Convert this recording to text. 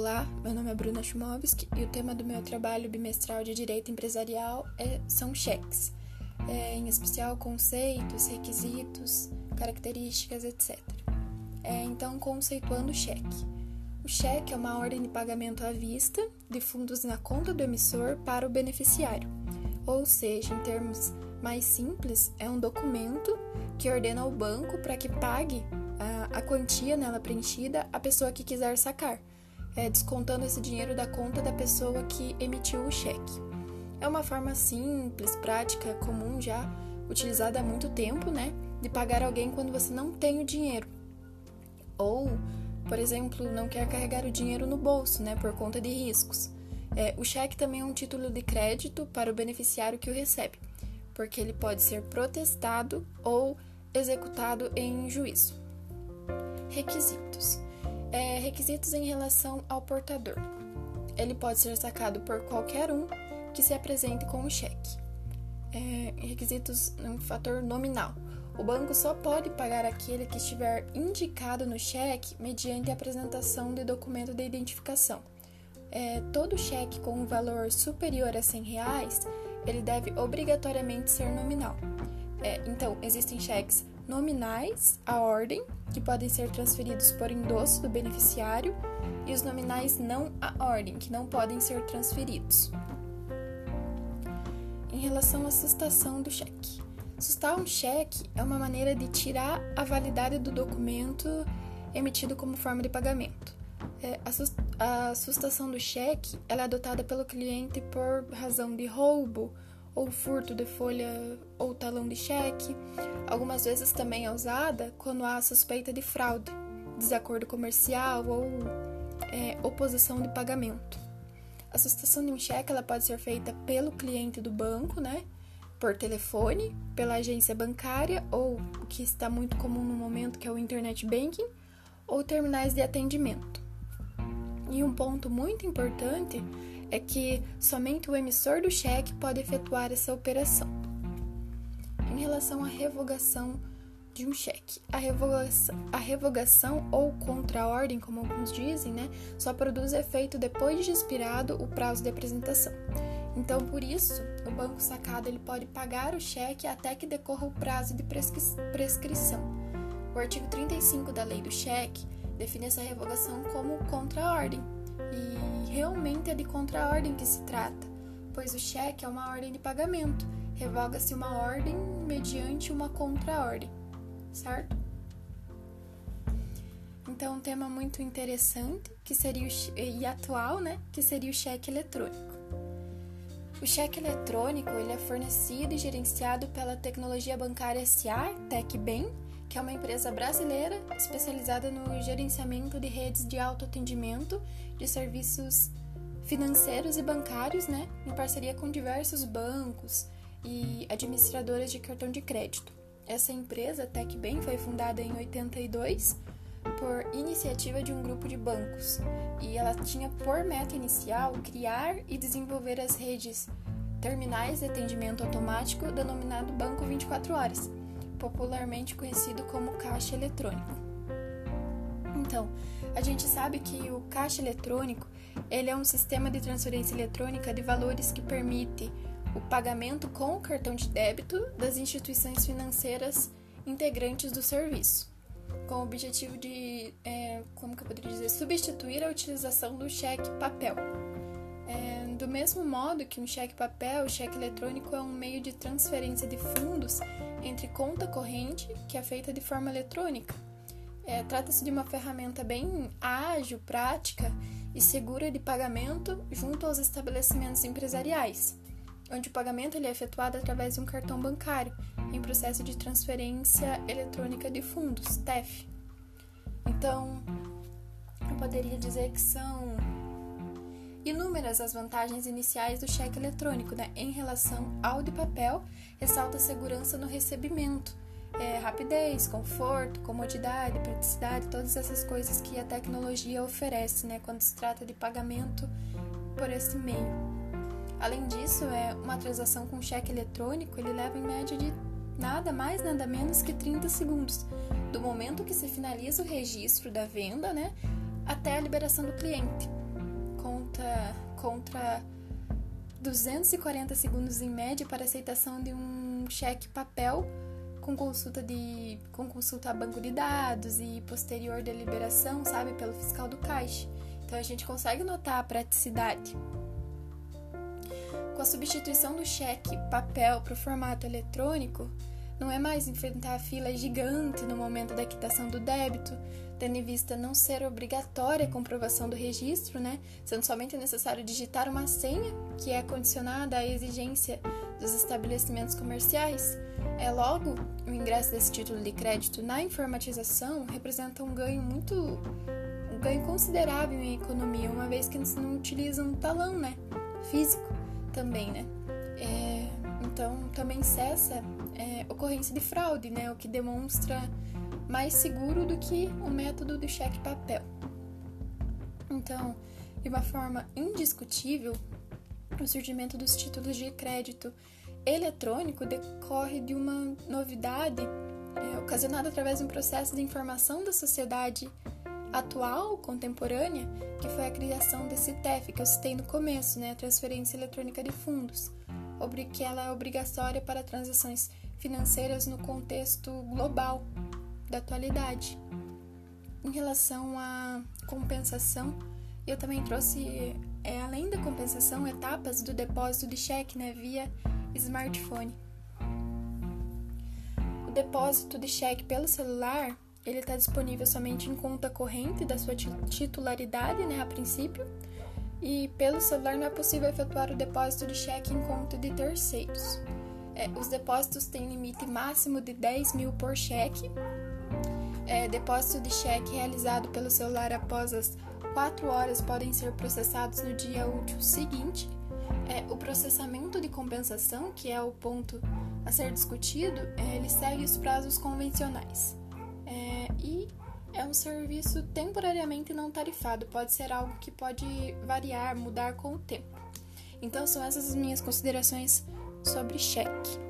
Olá, meu nome é Bruna Chumovski e o tema do meu trabalho bimestral de Direito Empresarial é, são cheques, é, em especial conceitos, requisitos, características, etc. É, então, conceituando o cheque. O cheque é uma ordem de pagamento à vista de fundos na conta do emissor para o beneficiário, ou seja, em termos mais simples, é um documento que ordena ao banco para que pague a, a quantia nela preenchida à pessoa que quiser sacar é, descontando esse dinheiro da conta da pessoa que emitiu o cheque. É uma forma simples, prática, comum já, utilizada há muito tempo, né? De pagar alguém quando você não tem o dinheiro. Ou, por exemplo, não quer carregar o dinheiro no bolso, né? Por conta de riscos. É, o cheque também é um título de crédito para o beneficiário que o recebe, porque ele pode ser protestado ou executado em juízo. Requisitos é, requisitos em relação ao portador. Ele pode ser sacado por qualquer um que se apresente com o cheque. É, requisitos um fator nominal. O banco só pode pagar aquele que estiver indicado no cheque mediante a apresentação de documento de identificação. É, todo cheque com um valor superior a 100 reais, ele deve obrigatoriamente ser nominal. É, então, existem cheques nominais à ordem, que podem ser transferidos por endosso do beneficiário, e os nominais não à ordem, que não podem ser transferidos. Em relação à sustação do cheque. Sustar um cheque é uma maneira de tirar a validade do documento emitido como forma de pagamento. É, a sustação do cheque é adotada pelo cliente por razão de roubo, ou furto de folha ou talão de cheque. Algumas vezes também é usada quando há suspeita de fraude, desacordo comercial ou é, oposição de pagamento. A sustação de um cheque ela pode ser feita pelo cliente do banco, né? Por telefone, pela agência bancária ou o que está muito comum no momento que é o internet banking ou terminais de atendimento. E um ponto muito importante é que somente o emissor do cheque pode efetuar essa operação. Em relação à revogação de um cheque, a revogação, a revogação ou contra-ordem, como alguns dizem, né, só produz efeito depois de expirado o prazo de apresentação. Então, por isso, o banco sacado ele pode pagar o cheque até que decorra o prazo de prescri prescrição. O artigo 35 da Lei do Cheque define essa revogação como contra-ordem, e realmente é de contra-ordem que se trata, pois o cheque é uma ordem de pagamento. Revoga-se uma ordem mediante uma contra-ordem, certo? Então, um tema muito interessante que seria e atual, né, que seria o cheque eletrônico. O cheque eletrônico ele é fornecido e gerenciado pela Tecnologia Bancária SA, TecBem, que é uma empresa brasileira especializada no gerenciamento de redes de autoatendimento de serviços financeiros e bancários, né, em parceria com diversos bancos e administradoras de cartão de crédito. Essa empresa, TecBem, foi fundada em 82 por iniciativa de um grupo de bancos e ela tinha por meta inicial criar e desenvolver as redes terminais de atendimento automático denominado Banco 24 Horas popularmente conhecido como caixa eletrônico. Então, a gente sabe que o caixa eletrônico ele é um sistema de transferência eletrônica de valores que permite o pagamento com o cartão de débito das instituições financeiras integrantes do serviço, com o objetivo de, é, como que eu poderia dizer, substituir a utilização do cheque papel. É, do mesmo modo que um cheque papel, o cheque eletrônico é um meio de transferência de fundos entre conta corrente, que é feita de forma eletrônica. É, Trata-se de uma ferramenta bem ágil, prática e segura de pagamento junto aos estabelecimentos empresariais, onde o pagamento ele é efetuado através de um cartão bancário, em processo de transferência eletrônica de fundos, TEF. Então, eu poderia dizer que são Inúmeras as vantagens iniciais do cheque eletrônico, né? Em relação ao de papel, ressalta a segurança no recebimento, é, rapidez, conforto, comodidade, praticidade, todas essas coisas que a tecnologia oferece, né? Quando se trata de pagamento por esse meio. Além disso, é uma transação com cheque eletrônico, ele leva em média de nada mais, nada menos que 30 segundos, do momento que se finaliza o registro da venda, né, até a liberação do cliente. Conta contra 240 segundos em média para aceitação de um cheque papel com consulta de com consulta a banco de dados e posterior deliberação, sabe, pelo fiscal do caixa. Então a gente consegue notar a praticidade. Com a substituição do cheque papel para o formato eletrônico, não é mais enfrentar a fila gigante no momento da quitação do débito, tendo em vista não ser obrigatória a comprovação do registro, né, sendo somente necessário digitar uma senha que é condicionada à exigência dos estabelecimentos comerciais. É logo o ingresso desse título de crédito na informatização representa um ganho muito um ganho considerável em economia, uma vez que não utilizam um talão, né, físico também, né. É, então também cessa é, ocorrência de fraude, né, o que demonstra mais seguro do que o método do cheque papel. Então, de uma forma indiscutível, o surgimento dos títulos de crédito eletrônico decorre de uma novidade é, ocasionada através de um processo de informação da sociedade atual, contemporânea, que foi a criação desse TEF que eu citei no começo, né, a transferência eletrônica de fundos, que ela é obrigatória para transações financeiras no contexto global, da atualidade. Em relação à compensação, eu também trouxe, é, além da compensação, etapas do depósito de cheque né, via smartphone. O depósito de cheque pelo celular ele está disponível somente em conta corrente da sua titularidade, né, a princípio, e pelo celular não é possível efetuar o depósito de cheque em conta de terceiros. É, os depósitos têm limite máximo de 10 mil por cheque é, depósito de cheque realizado pelo celular após as 4 horas podem ser processados no dia útil seguinte. É, o processamento de compensação, que é o ponto a ser discutido, é, ele segue os prazos convencionais. É, e é um serviço temporariamente não tarifado, pode ser algo que pode variar, mudar com o tempo. Então, são essas as minhas considerações sobre cheque.